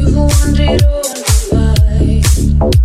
You wondered all my life.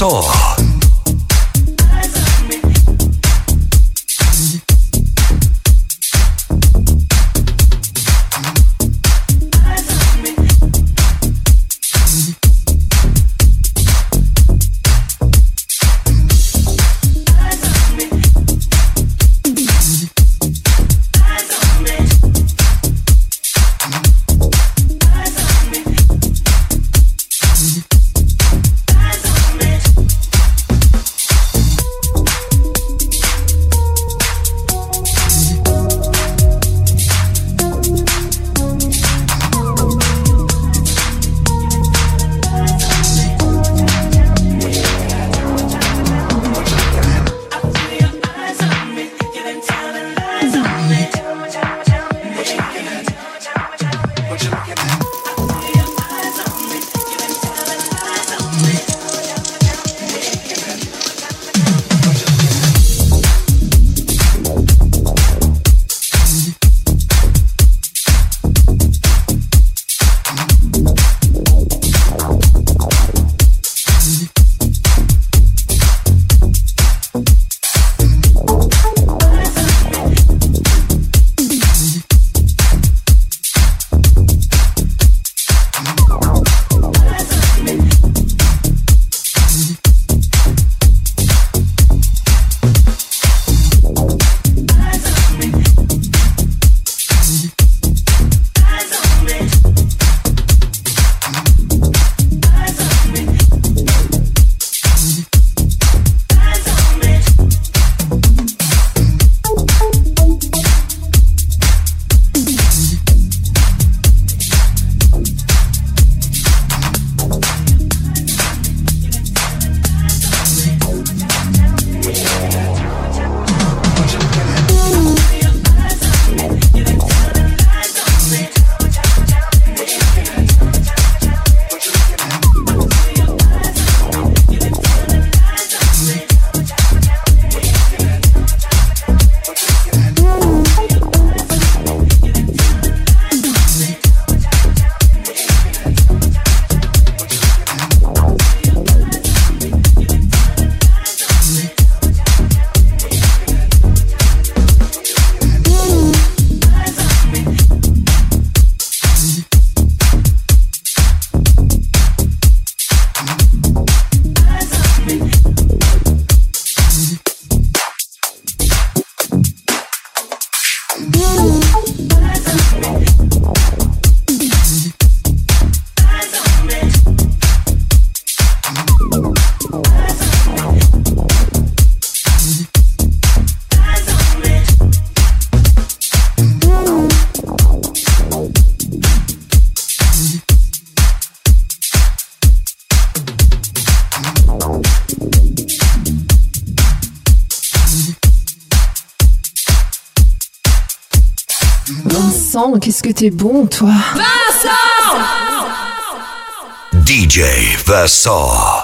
DJ t'es bon, toi. Vincent! DJ Vassar